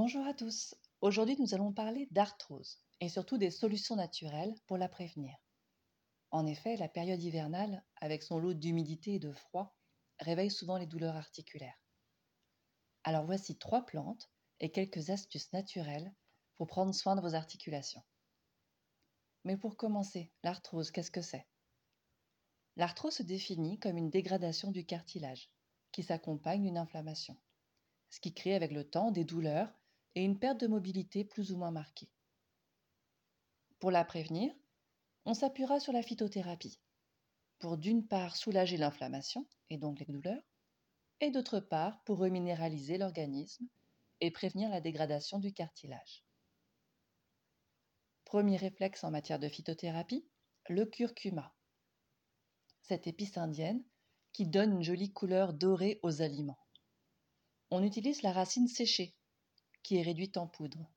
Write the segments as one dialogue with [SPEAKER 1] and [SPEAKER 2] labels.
[SPEAKER 1] Bonjour à tous. Aujourd'hui, nous allons parler d'arthrose et surtout des solutions naturelles pour la prévenir. En effet, la période hivernale, avec son lot d'humidité et de froid, réveille souvent les douleurs articulaires. Alors voici trois plantes et quelques astuces naturelles pour prendre soin de vos articulations. Mais pour commencer, l'arthrose, qu'est-ce que c'est? L'arthrose se définit comme une dégradation du cartilage qui s'accompagne d'une inflammation, ce qui crée avec le temps des douleurs et une perte de mobilité plus ou moins marquée. Pour la prévenir, on s'appuiera sur la phytothérapie, pour d'une part soulager l'inflammation et donc les douleurs, et d'autre part pour reminéraliser l'organisme et prévenir la dégradation du cartilage. Premier réflexe en matière de phytothérapie, le curcuma. Cette épice indienne qui donne une jolie couleur dorée aux aliments. On utilise la racine séchée, qui est réduite en poudre.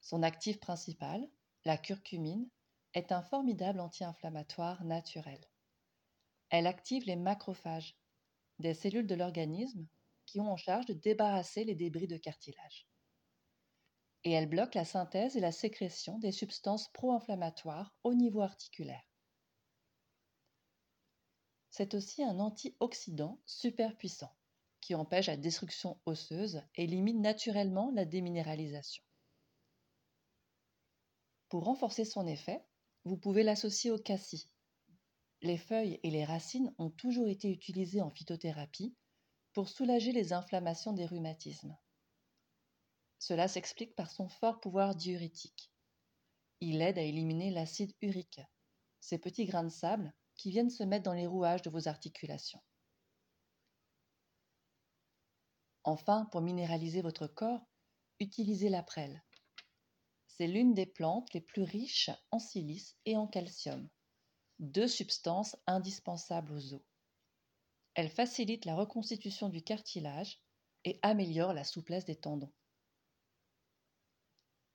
[SPEAKER 1] Son actif principal, la curcumine, est un formidable anti-inflammatoire naturel. Elle active les macrophages, des cellules de l'organisme qui ont en charge de débarrasser les débris de cartilage. Et elle bloque la synthèse et la sécrétion des substances pro-inflammatoires au niveau articulaire. C'est aussi un antioxydant super puissant qui empêche la destruction osseuse et limite naturellement la déminéralisation. Pour renforcer son effet, vous pouvez l'associer au cassis. Les feuilles et les racines ont toujours été utilisées en phytothérapie pour soulager les inflammations des rhumatismes. Cela s'explique par son fort pouvoir diurétique. Il aide à éliminer l'acide urique, ces petits grains de sable qui viennent se mettre dans les rouages de vos articulations. Enfin, pour minéraliser votre corps, utilisez la prêle. C'est l'une des plantes les plus riches en silice et en calcium, deux substances indispensables aux os. Elle facilite la reconstitution du cartilage et améliore la souplesse des tendons.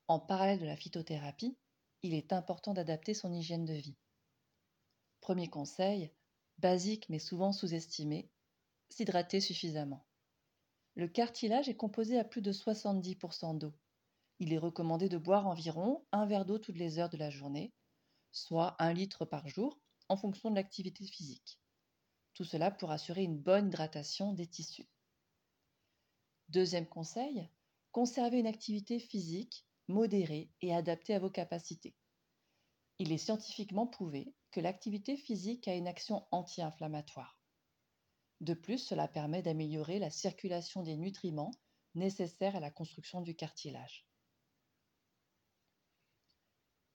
[SPEAKER 1] En parallèle de la phytothérapie, il est important d'adapter son hygiène de vie. Premier conseil, basique mais souvent sous-estimé, s'hydrater suffisamment. Le cartilage est composé à plus de 70% d'eau. Il est recommandé de boire environ un verre d'eau toutes les heures de la journée, soit un litre par jour en fonction de l'activité physique. Tout cela pour assurer une bonne hydratation des tissus. Deuxième conseil, conservez une activité physique modérée et adaptée à vos capacités. Il est scientifiquement prouvé que l'activité physique a une action anti-inflammatoire. De plus, cela permet d'améliorer la circulation des nutriments nécessaires à la construction du cartilage.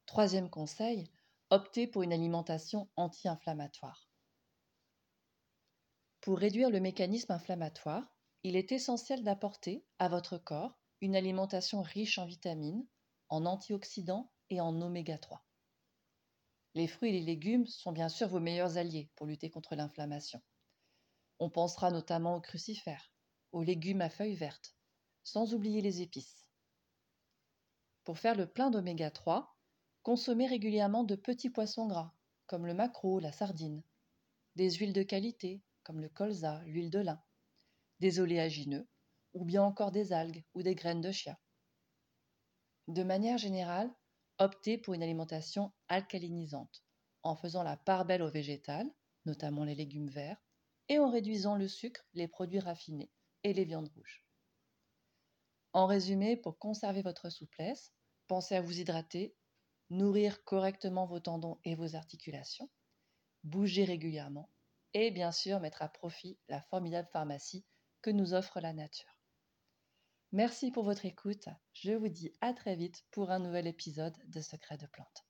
[SPEAKER 1] Troisième conseil, optez pour une alimentation anti-inflammatoire. Pour réduire le mécanisme inflammatoire, il est essentiel d'apporter à votre corps une alimentation riche en vitamines, en antioxydants et en oméga 3. Les fruits et les légumes sont bien sûr vos meilleurs alliés pour lutter contre l'inflammation. On pensera notamment aux crucifères, aux légumes à feuilles vertes, sans oublier les épices. Pour faire le plein d'oméga 3, consommez régulièrement de petits poissons gras, comme le maquereau, la sardine, des huiles de qualité, comme le colza, l'huile de lin, des oléagineux, ou bien encore des algues ou des graines de chia. De manière générale, optez pour une alimentation alcalinisante, en faisant la part belle aux végétales, notamment les légumes verts, et en réduisant le sucre, les produits raffinés et les viandes rouges. En résumé, pour conserver votre souplesse, pensez à vous hydrater, nourrir correctement vos tendons et vos articulations, bouger régulièrement et bien sûr mettre à profit la formidable pharmacie que nous offre la nature. Merci pour votre écoute. Je vous dis à très vite pour un nouvel épisode de Secrets de plantes.